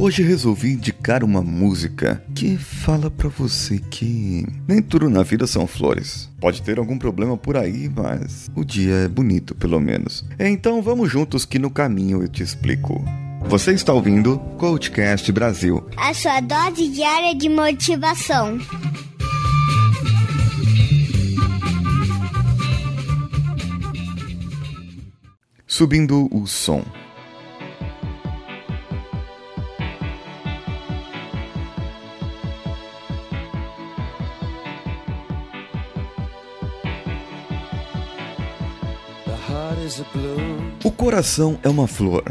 Hoje resolvi indicar uma música que fala para você que nem tudo na vida são flores. Pode ter algum problema por aí, mas o dia é bonito, pelo menos. Então vamos juntos que no caminho eu te explico. Você está ouvindo Coachcast Brasil a sua dose diária de motivação. Subindo o som. O coração é uma flor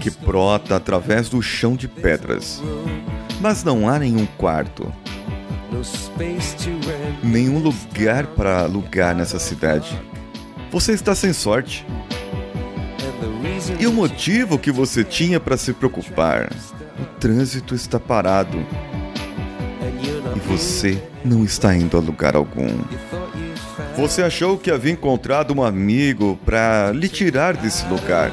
que brota através do chão de pedras, mas não há nenhum quarto, nenhum lugar para alugar nessa cidade. Você está sem sorte. E o motivo que você tinha para se preocupar? O trânsito está parado e você não está indo a lugar algum. Você achou que havia encontrado um amigo para lhe tirar desse lugar.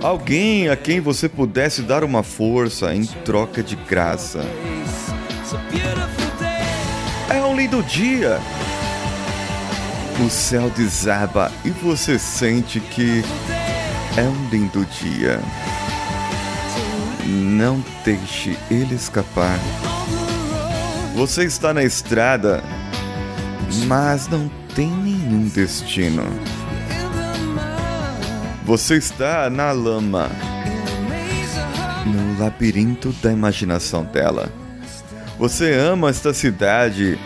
Alguém a quem você pudesse dar uma força em troca de graça. É um lindo dia. O céu desaba e você sente que é um lindo dia. Não deixe ele escapar. Você está na estrada, mas não tem nenhum destino. Você está na lama, no labirinto da imaginação dela. Você ama esta cidade,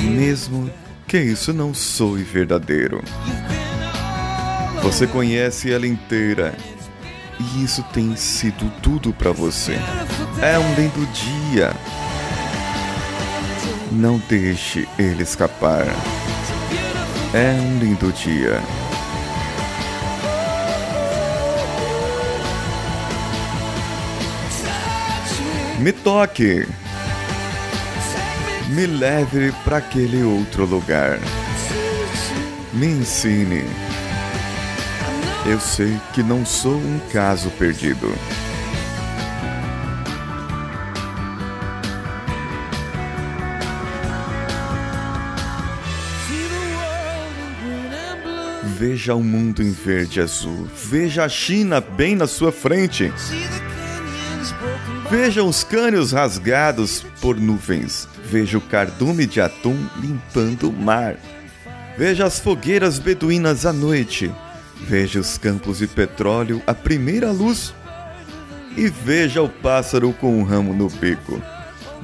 mesmo que isso não soe verdadeiro. Você conhece ela inteira e isso tem sido tudo para você. É um lindo dia. Não deixe ele escapar. É um lindo dia. Me toque. Me leve para aquele outro lugar. Me ensine. Eu sei que não sou um caso perdido. Veja o mundo em verde e azul. Veja a China bem na sua frente. Veja os cânions rasgados por nuvens. Veja o cardume de atum limpando o mar. Veja as fogueiras beduínas à noite. Veja os campos de petróleo à primeira luz. E veja o pássaro com um ramo no bico.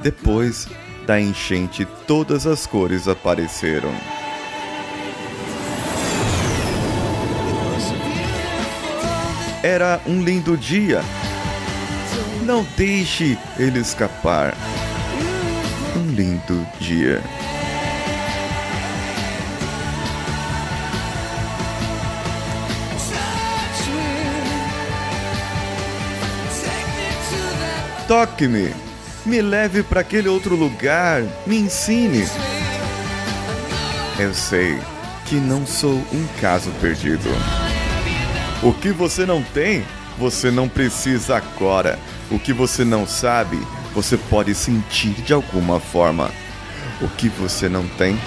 Depois da enchente, todas as cores apareceram. Era um lindo dia. Não deixe ele escapar. Um lindo dia. Toque-me, me leve para aquele outro lugar, me ensine. Eu sei que não sou um caso perdido. O que você não tem, você não precisa agora. O que você não sabe, você pode sentir de alguma forma. O que você não tem,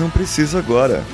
não precisa agora.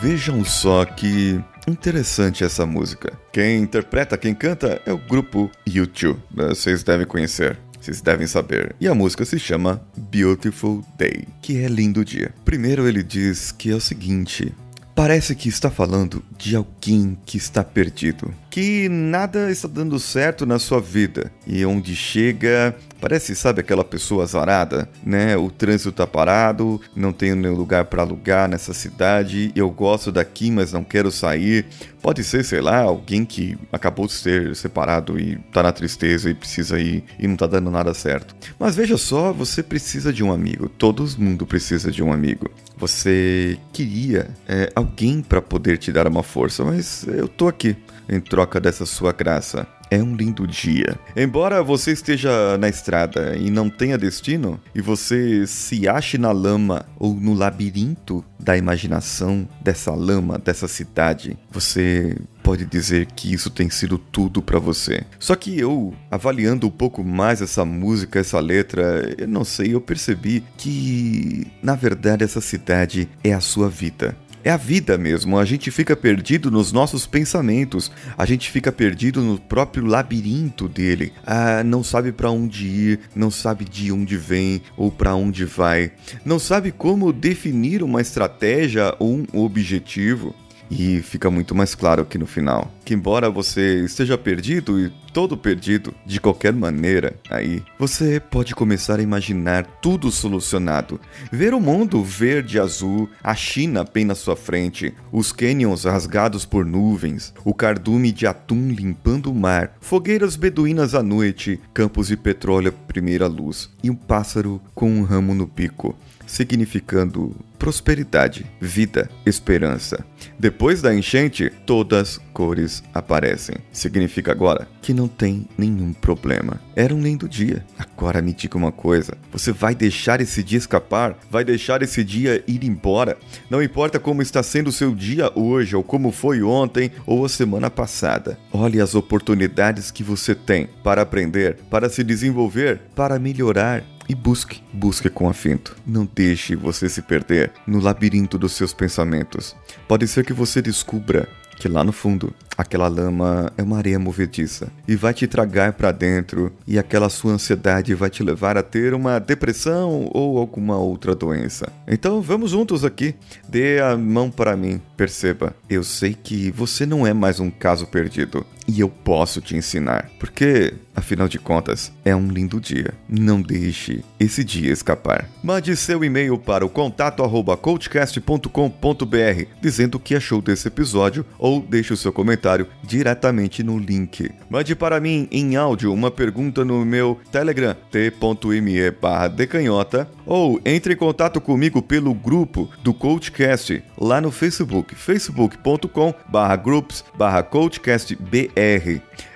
Vejam só que interessante essa música. Quem interpreta, quem canta é o grupo U2. Vocês devem conhecer. Vocês devem saber. E a música se chama Beautiful Day, que é lindo dia. Primeiro ele diz que é o seguinte: Parece que está falando de alguém que está perdido, que nada está dando certo na sua vida e onde chega Parece, sabe, aquela pessoa azarada, né? O trânsito tá parado, não tenho nenhum lugar para alugar nessa cidade, eu gosto daqui, mas não quero sair. Pode ser, sei lá, alguém que acabou de ser separado e tá na tristeza e precisa ir e não tá dando nada certo. Mas veja só, você precisa de um amigo. Todo mundo precisa de um amigo. Você queria é, alguém para poder te dar uma força, mas eu tô aqui em troca dessa sua graça. É um lindo dia. Embora você esteja na estrada e não tenha destino, e você se ache na lama ou no labirinto da imaginação dessa lama, dessa cidade, você pode dizer que isso tem sido tudo para você. Só que eu, avaliando um pouco mais essa música, essa letra, eu não sei, eu percebi que na verdade essa cidade é a sua vida. É a vida mesmo, a gente fica perdido nos nossos pensamentos, a gente fica perdido no próprio labirinto dele, ah, não sabe para onde ir, não sabe de onde vem ou para onde vai, não sabe como definir uma estratégia ou um objetivo. E fica muito mais claro aqui no final que, embora você esteja perdido e todo perdido de qualquer maneira, aí você pode começar a imaginar tudo solucionado. Ver o mundo verde azul, a China bem na sua frente, os canyons rasgados por nuvens, o cardume de atum limpando o mar, fogueiras beduínas à noite, campos de petróleo primeira luz e um pássaro com um ramo no bico significando prosperidade, vida, esperança. Depois da enchente, todas cores aparecem. Significa agora que não tem nenhum problema. Era um lindo dia. Agora me diga uma coisa: você vai deixar esse dia escapar? Vai deixar esse dia ir embora? Não importa como está sendo o seu dia hoje, ou como foi ontem ou a semana passada. Olhe as oportunidades que você tem para aprender, para se desenvolver, para melhorar e busque, busque com afinto. Não deixe você se perder no labirinto dos seus pensamentos. Pode ser que você descubra que lá no fundo aquela lama é uma areia movediça e vai te tragar para dentro e aquela sua ansiedade vai te levar a ter uma depressão ou alguma outra doença. Então vamos juntos aqui. Dê a mão para mim. Perceba, eu sei que você não é mais um caso perdido e eu posso te ensinar, porque afinal de contas é um lindo dia. Não deixe esse dia escapar. Mande seu e-mail para o contato@coachcast.com.br dizendo o que achou desse episódio ou deixe o seu comentário diretamente no link. Mande para mim em áudio uma pergunta no meu Telegram t.me/decanhota ou entre em contato comigo pelo grupo do Coachcast lá no Facebook, facebook.com/groups/coachcastbr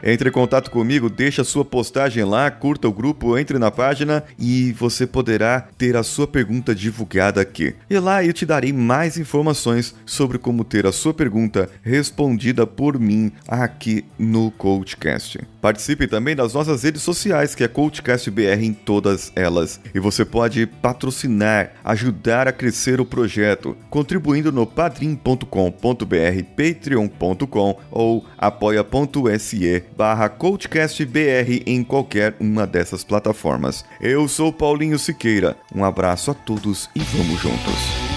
Entre em contato comigo, deixa sua postagem lá, curta o grupo, entre na página e você poderá ter a sua pergunta divulgada aqui. E lá eu te darei mais informações sobre como ter a sua pergunta respondida por mim aqui no Coachcast. Participe também das nossas redes sociais, que é CoachCastBR em todas elas. E você pode patrocinar, ajudar a crescer o projeto, contribuindo no padrim.com.br, patreon.com ou apoia.com apoia.se barra CoachCastBR em qualquer uma dessas plataformas. Eu sou Paulinho Siqueira, um abraço a todos e vamos juntos.